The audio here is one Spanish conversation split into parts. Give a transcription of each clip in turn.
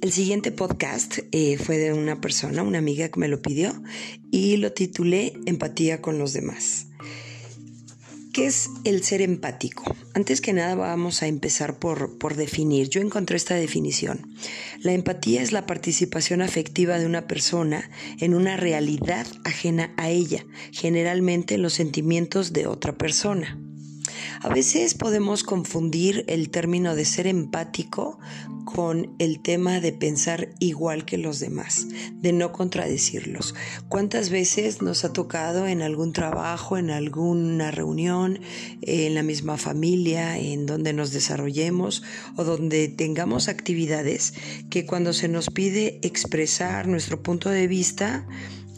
El siguiente podcast eh, fue de una persona, una amiga que me lo pidió, y lo titulé Empatía con los demás. ¿Qué es el ser empático? Antes que nada vamos a empezar por, por, definir. Yo encontré esta definición. La empatía es la participación afectiva de una persona en una realidad ajena a ella, generalmente en los sentimientos de otra persona. A veces podemos confundir el término de ser empático con el tema de pensar igual que los demás, de no contradecirlos. ¿Cuántas veces nos ha tocado en algún trabajo, en alguna reunión, en la misma familia, en donde nos desarrollemos o donde tengamos actividades que cuando se nos pide expresar nuestro punto de vista,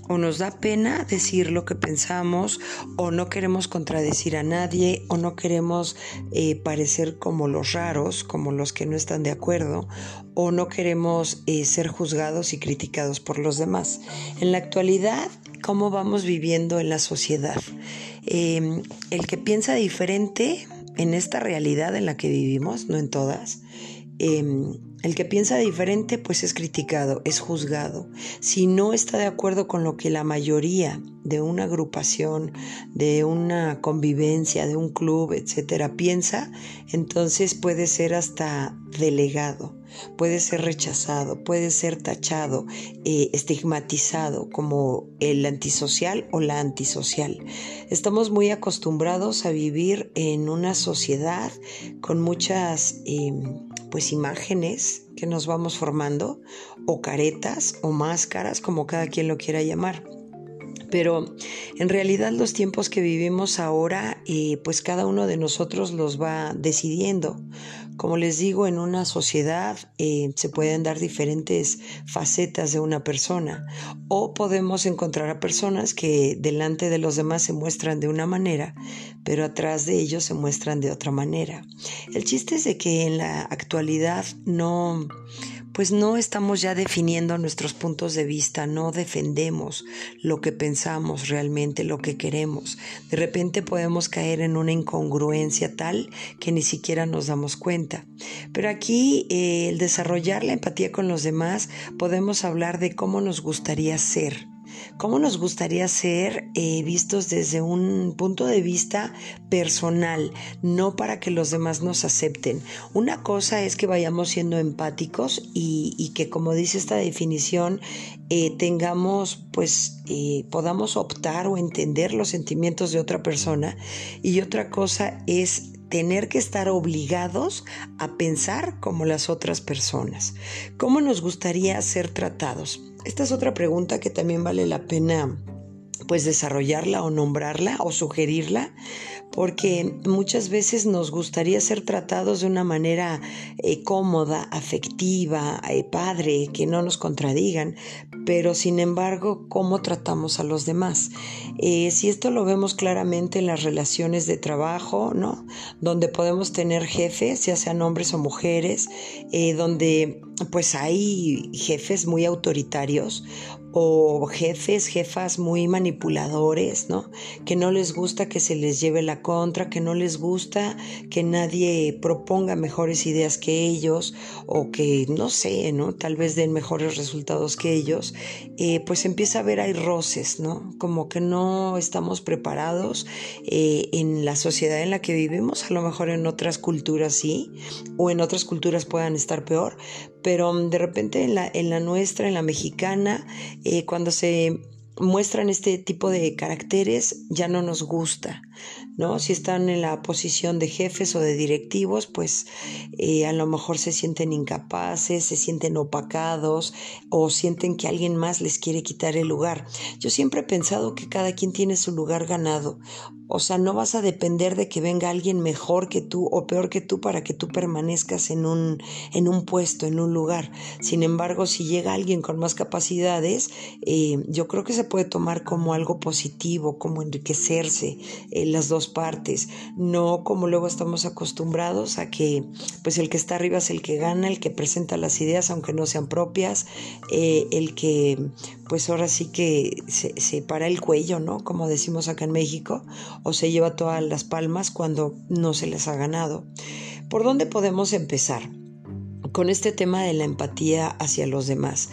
o nos da pena decir lo que pensamos, o no queremos contradecir a nadie, o no queremos eh, parecer como los raros, como los que no están de acuerdo, o no queremos eh, ser juzgados y criticados por los demás. En la actualidad, ¿cómo vamos viviendo en la sociedad? Em, el que piensa diferente en esta realidad en la que vivimos, no en todas, em, el que piensa diferente pues es criticado, es juzgado. Si no está de acuerdo con lo que la mayoría de una agrupación, de una convivencia, de un club, etcétera, piensa, entonces puede ser hasta delegado, puede ser rechazado, puede ser tachado, eh, estigmatizado como el antisocial o la antisocial. Estamos muy acostumbrados a vivir en una sociedad con muchas em, pues imágenes que nos vamos formando o caretas o máscaras como cada quien lo quiera llamar pero en realidad los tiempos que vivimos ahora, eh, pues cada uno de nosotros los va decidiendo. Como les digo, en una sociedad eh, se pueden dar diferentes facetas de una persona o podemos encontrar a personas que delante de los demás se muestran de una manera, pero atrás de ellos se muestran de otra manera. El chiste es de que en la actualidad no pues no estamos ya definiendo nuestros puntos de vista, no defendemos lo que pensamos realmente, lo que queremos. De repente podemos caer en una incongruencia tal que ni siquiera nos damos cuenta. Pero aquí eh, el desarrollar la empatía con los demás podemos hablar de cómo nos gustaría ser ¿Cómo nos gustaría ser eh, vistos desde un punto de vista personal, no para que los demás nos acepten? Una cosa es que vayamos siendo empáticos y, que, como dice esta definición, eh, tengamos, pues, eh, podamos optar o entender los sentimientos de otra persona. Y otra cosa es tener que estar obligados a pensar como las otras personas. ¿Cómo nos gustaría ser tratados? Esta es otra pregunta que también vale la pena pues desarrollarla o nombrarla o sugerirla, porque muchas veces nos gustaría ser tratados de una manera eh, cómoda, afectiva, eh, padre, que no nos contradigan, pero sin embargo, ¿cómo tratamos a los demás? Eh, si esto lo vemos claramente en las relaciones de trabajo, ¿no? Donde podemos tener jefes, ya sean hombres o mujeres, donde pues hay jefes muy autoritarios o jefes, jefas muy manipuladores, ¿no? Que no les gusta que se les lleve la contra, que no les gusta que nadie proponga mejores ideas que ellos o que, no sé, ¿no? Tal vez den mejores resultados que ellos, eh, pues empieza a haber hay roces, ¿no? Como que no estamos preparados eh, en la sociedad en la que vivimos, a lo mejor en otras culturas sí, o en otras culturas puedan estar peor, pero de repente en la, en la nuestra, en la mexicana, eh, cuando se muestran este tipo de caracteres ya no nos gusta, ¿no? Si están en la posición de jefes o de directivos, pues eh, a lo mejor se sienten incapaces, se sienten opacados o sienten que alguien más les quiere quitar el lugar. Yo siempre he pensado que cada quien tiene su lugar ganado. O sea, no vas a depender de que venga alguien mejor que tú o peor que tú para que tú permanezcas en un, en un puesto, en un lugar. Sin embargo, si llega alguien con más capacidades, eh, yo creo que se puede tomar como algo positivo, como enriquecerse en eh, las dos partes, no como luego estamos acostumbrados a que pues el que está arriba es el que gana, el que presenta las ideas aunque no sean propias, eh, el que pues ahora sí que se, se para el cuello, ¿no? Como decimos acá en México, o se lleva todas las palmas cuando no se les ha ganado. ¿Por dónde podemos empezar? con este tema de la empatía hacia los demás.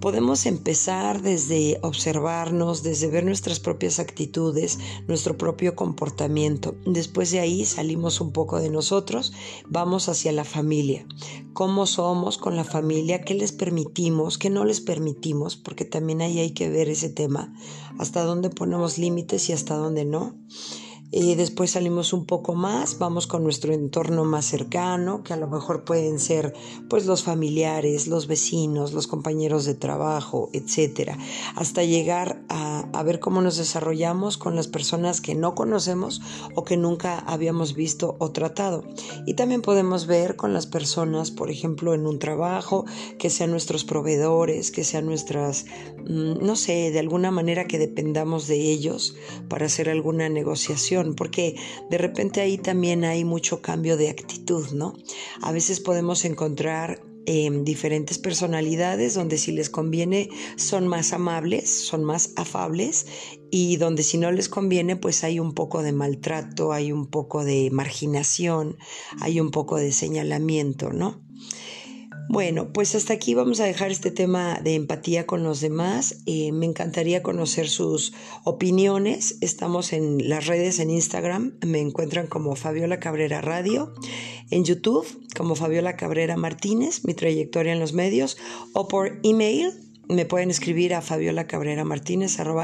Podemos empezar desde observarnos, desde ver nuestras propias actitudes, nuestro propio comportamiento. Después de ahí salimos un poco de nosotros, vamos hacia la familia. ¿Cómo somos con la familia? ¿Qué les permitimos? ¿Qué no les permitimos? Porque también ahí hay que ver ese tema. Hasta dónde ponemos límites y hasta dónde no. Y después salimos un poco más, vamos con nuestro entorno más cercano, que a lo mejor pueden ser pues los familiares, los vecinos, los compañeros de trabajo, etcétera, hasta llegar a, a ver cómo nos desarrollamos con las personas que no conocemos o que nunca habíamos visto o tratado. Y también podemos ver con las personas, por ejemplo, en un trabajo, que sean nuestros proveedores, que sean nuestras, mm, no sé, de alguna manera que dependamos de ellos para hacer alguna negociación porque de repente ahí también hay mucho cambio de actitud, ¿no? A veces podemos encontrar em, diferentes personalidades donde si les conviene son más amables, son más afables y donde si no les conviene pues hay un poco de maltrato, hay un poco de marginación, hay un poco de señalamiento, ¿no? Bueno, pues hasta aquí vamos a dejar este tema de empatía con los demás. Eh, me encantaría conocer sus opiniones. Estamos en las redes, en Instagram, me encuentran como Fabiola Cabrera Radio, en YouTube como Fabiola Cabrera Martínez, mi trayectoria en los medios, o por email me pueden escribir a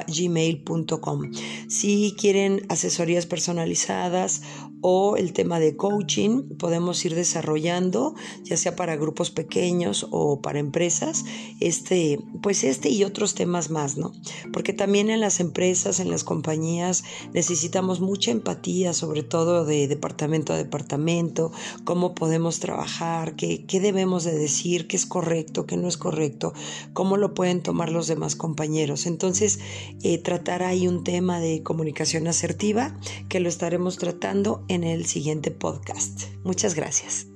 gmail.com Si quieren asesorías personalizadas o el tema de coaching, podemos ir desarrollando, ya sea para grupos pequeños o para empresas, este, pues este y otros temas más, ¿no? Porque también en las empresas, en las compañías, necesitamos mucha empatía, sobre todo de departamento a departamento, cómo podemos trabajar, qué, qué debemos de decir, qué es correcto, qué no es correcto, cómo lo pueden tomar los demás compañeros. Entonces, eh, tratar ahí un tema de comunicación asertiva que lo estaremos tratando en el siguiente podcast. Muchas gracias.